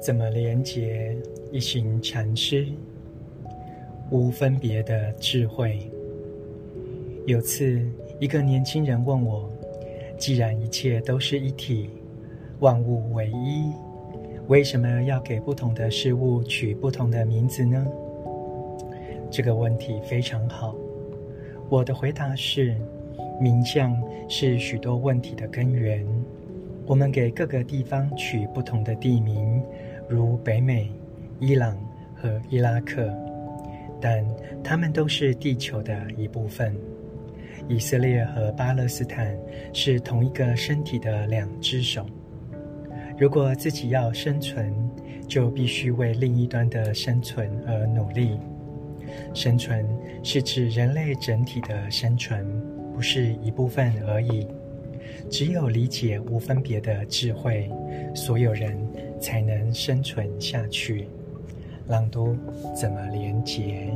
怎么连结一行禅师？无分别的智慧。有次，一个年轻人问我：“既然一切都是一体，万物为一，为什么要给不同的事物取不同的名字呢？”这个问题非常好。我的回答是：名相是许多问题的根源。我们给各个地方取不同的地名，如北美、伊朗和伊拉克，但它们都是地球的一部分。以色列和巴勒斯坦是同一个身体的两只手。如果自己要生存，就必须为另一端的生存而努力。生存是指人类整体的生存，不是一部分而已。只有理解无分别的智慧，所有人才能生存下去。朗读怎么连结？